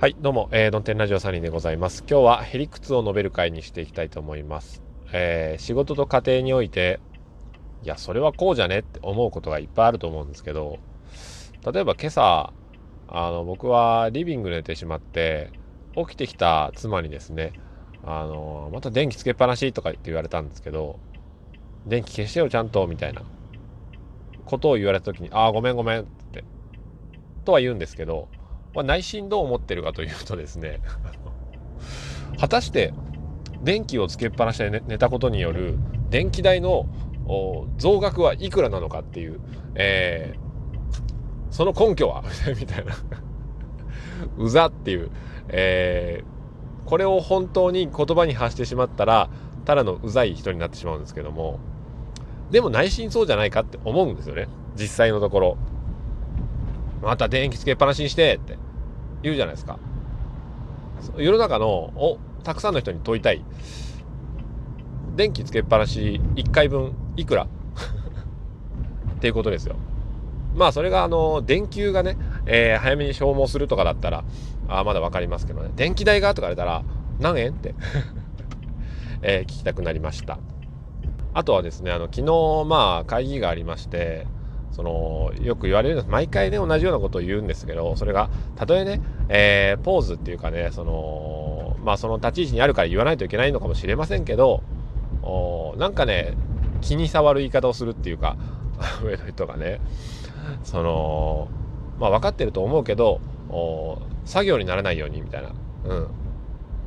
はい、どうも、えー、ドンテンラジオサニーでございます。今日はヘリクツを述べる会にしていきたいと思います。えー、仕事と家庭において、いや、それはこうじゃねって思うことがいっぱいあると思うんですけど、例えば今朝、あの、僕はリビング寝てしまって、起きてきた妻にですね、あの、また電気つけっぱなしとかって言われたんですけど、電気消してよちゃんと、みたいなことを言われた時に、ああ、ごめんごめんって、とは言うんですけど、まあ、内心どう思ってるかというとですね果たして電気をつけっぱなしで寝たことによる電気代の増額はいくらなのかっていう、えー、その根拠は みたいな。うざっていう、えー、これを本当に言葉に発してしまったらただのうざい人になってしまうんですけどもでも内心そうじゃないかって思うんですよね。実際のところ。また電気つけっぱなしにしてって。言うじゃないですか。世の中のをたくさんの人に問いたい。電気つけっぱなし1回分いくら？っていうことですよ。まあそれがあの電球がね、えー、早めに消耗するとかだったらあまだ分かりますけどね電気代が？とか言われたら何円？って えー、聞きたくなりましたあとはですねあの昨日まあ会議がありましてそのよく言われるんです毎回ね同じようなことを言うんですけどそれがたとえね、えー、ポーズっていうかねそのまあその立ち位置にあるから言わないといけないのかもしれませんけどおなんかね気に障る言い方をするっていうか 上の人がねそのまあ分かってると思うけどお作業にならないようにみたいなうん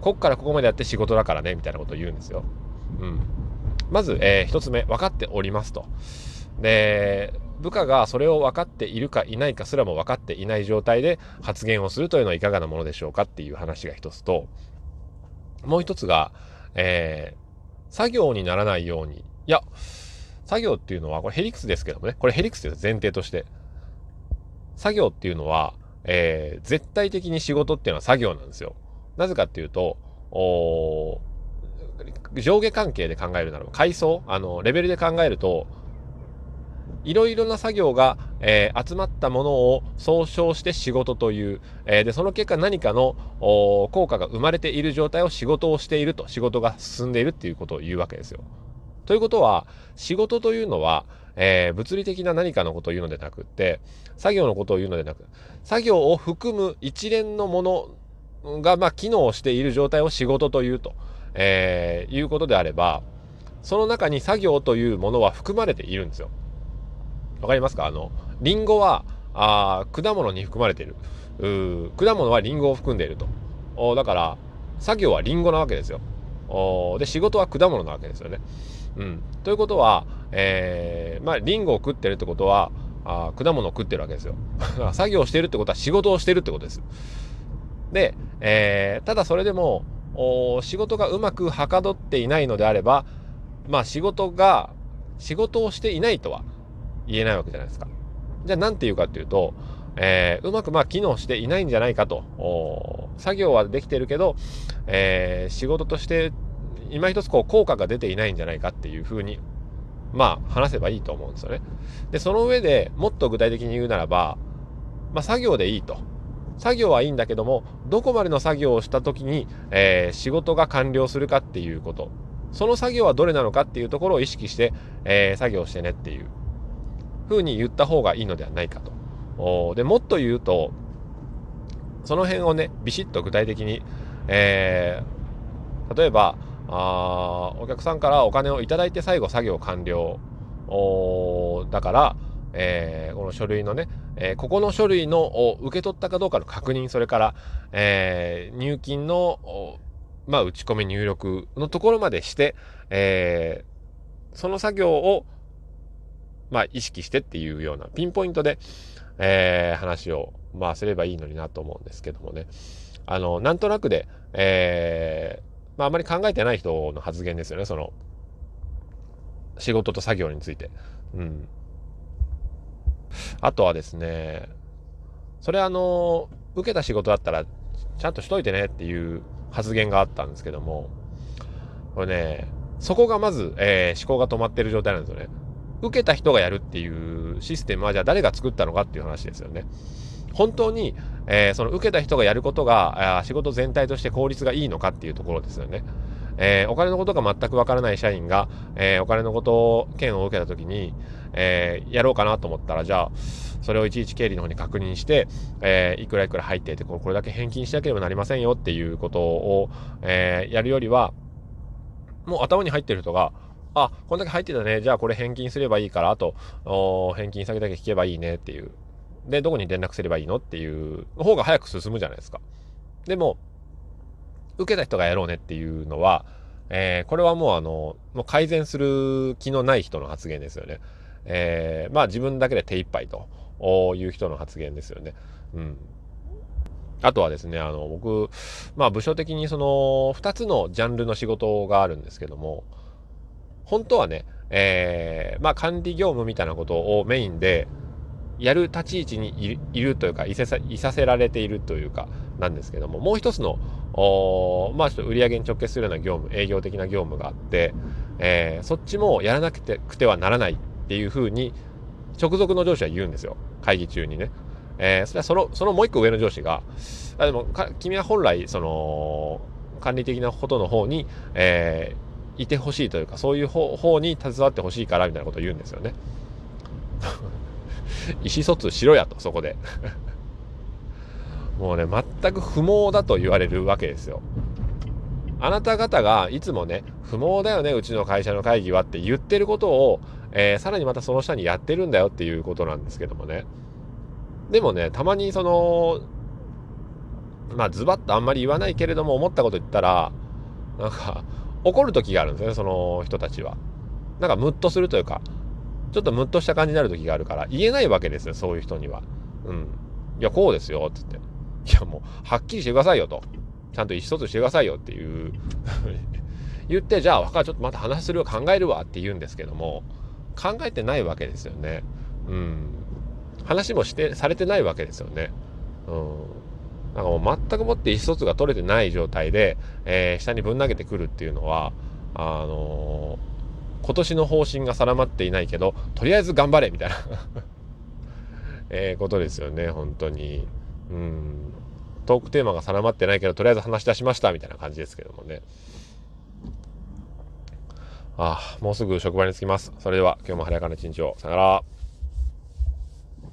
こっからここまでやって仕事だからねみたいなことを言うんですよ。うん、まず、えー、一つ目分かっておりますと。で部下がそれを分かっているかいないかすらも分かっていない状態で発言をするというのはいかがなものでしょうかっていう話が一つと、もう一つが、えー、作業にならないように、いや、作業っていうのは、これヘリクスですけどもね、これヘリクスです前提として。作業っていうのは、えー、絶対的に仕事っていうのは作業なんですよ。なぜかっていうと、上下関係で考えるならば、階層、あの、レベルで考えると、いろいろな作業が、えー、集まったものを総称して仕事という、えー、でその結果何かの効果が生まれている状態を仕事をしていると仕事が進んでいるっていうことを言うわけですよ。ということは仕事というのは、えー、物理的な何かのことを言うのでなくって作業のことを言うのでなく作業を含む一連のものが、まあ、機能している状態を仕事というと、え、いうことであればその中に作業というものは含まれているんですよ。わかりますか？あの、リンゴは、あ果物に含まれている。果物はリンゴを含んでいると。おだから、作業はリンゴなわけですよ。おで、仕事は果物なわけですよね。うん。ということは、えー、まあ、リンゴを食ってるってことは、あ果物を食ってるわけですよ。作業してるってことは仕事をしてるってことです。で、えー、ただそれでも、お仕事がうまくはかどっていないのであれば、まあ仕事が、仕事をしていないとは言えないわけじゃないですか。じゃあ何て言うかっていうと、えー、うまくまあ機能していないんじゃないかと。作業はできてるけど、えー、仕事として今一つこう効果が出ていないんじゃないかっていうふうに、まあ話せばいいと思うんですよね。で、その上でもっと具体的に言うならば、まあ作業でいいと。作業はいいんだけども、どこまでの作業をした時に、えー、仕事が完了するかっていうこと。その作業はどれなのかっていうところを意識して、えー、作業してねっていうふうに言った方がいいのではないかと。でもっと言うとその辺をねビシッと具体的に、えー、例えばあお客さんからお金を頂いて最後作業完了。だから、えー、この書類のね、えー、ここの書類のを受け取ったかどうかの確認それから、えー、入金のまあ、打ち込み入力のところまでして、えー、その作業をまあ、意識してっていうようなピンポイントで、えー、話を、まあ、すればいいのになと思うんですけどもね。あの、なんとなくで、えー、まあ、あまり考えてない人の発言ですよね、その、仕事と作業について。うん。あとはですね、それあの、受けた仕事だったら、ちゃんとしといてねっていう発言があったんですけども、これね、そこがまず、えー、思考が止まってる状態なんですよね。受けた人がやるっていうシステムはじゃあ誰が作ったのかっていう話ですよね。本当に、えー、その受けた人がやることが仕事全体として効率がいいのかっていうところですよね。えー、お金のことが全くわからない社員が、えー、お金のことを、件を受けたときに、え、やろうかなと思ったら、じゃあ、それをいちいち経理の方に確認して、え、いくらいくら入っていて、これだけ返金しなければなりませんよっていうことを、えー、やるよりは、もう頭に入ってる人が、あ、こんだけ入ってたね。じゃあこれ返金すればいいから、あと、返金先だけ聞けばいいねっていう。で、どこに連絡すればいいのっていう方が早く進むじゃないですか。でも、受けた人がやろうねっていうのは、えー、これはもうあの、もう改善する気のない人の発言ですよね。えー、まあ自分だけで手一杯という人の発言ですよね。うん。あとはですね、あの、僕、まあ部署的にその2つのジャンルの仕事があるんですけども、本当はね、えー、まあ管理業務みたいなことをメインでやる立ち位置にいるというかいさいさせられているというかなんですけども、もう一つの、まあちょっと売り上げに直結するような業務、営業的な業務があって、えー、そっちもやらなくてくてはならないっていうふうに直属の上司は言うんですよ。会議中にね。えー、それはその、そのもう一個上の上司が、あでも君は本来、その、管理的なことの方に、えー、いてほしいというか、そういう方に携わってほしいから、みたいなことを言うんですよね。意思疎通しろやと、そこで。もうね、全く不毛だと言われるわけですよ。あなた方がいつもね、不毛だよね、うちの会社の会議はって言ってることを、えー、さらにまたその下にやってるんだよっていうことなんですけどもね。でもね、たまにその、まあズバッとあんまり言わないけれども思ったこと言ったら、なんか怒る時があるんですね、その人たちは。なんかムッとするというか、ちょっとムッとした感じになる時があるから言えないわけですよ、そういう人には。うん。いや、こうですよっ、つって。いや、もう、はっきりしてくださいよと。ちゃんと意思疎通してくださいよっていう 言って、じゃあ、わかちょっとまた話する考えるわって言うんですけども、考えてないわけですよね。うん。話もして、されてないわけですよね。うん。なんかもう全くもって意思疎通が取れてない状態で、えー、下にぶん投げてくるっていうのは、あのー、今年の方針が定まっていないけど、とりあえず頑張れみたいな えことですよね、本当に。うん。トークテーマが定まってないけど、とりあえず話し出しましたみたいな感じですけどもね。ああ、もうすぐ職場に着きます。それでは今日も早やかな一日を。さよなら。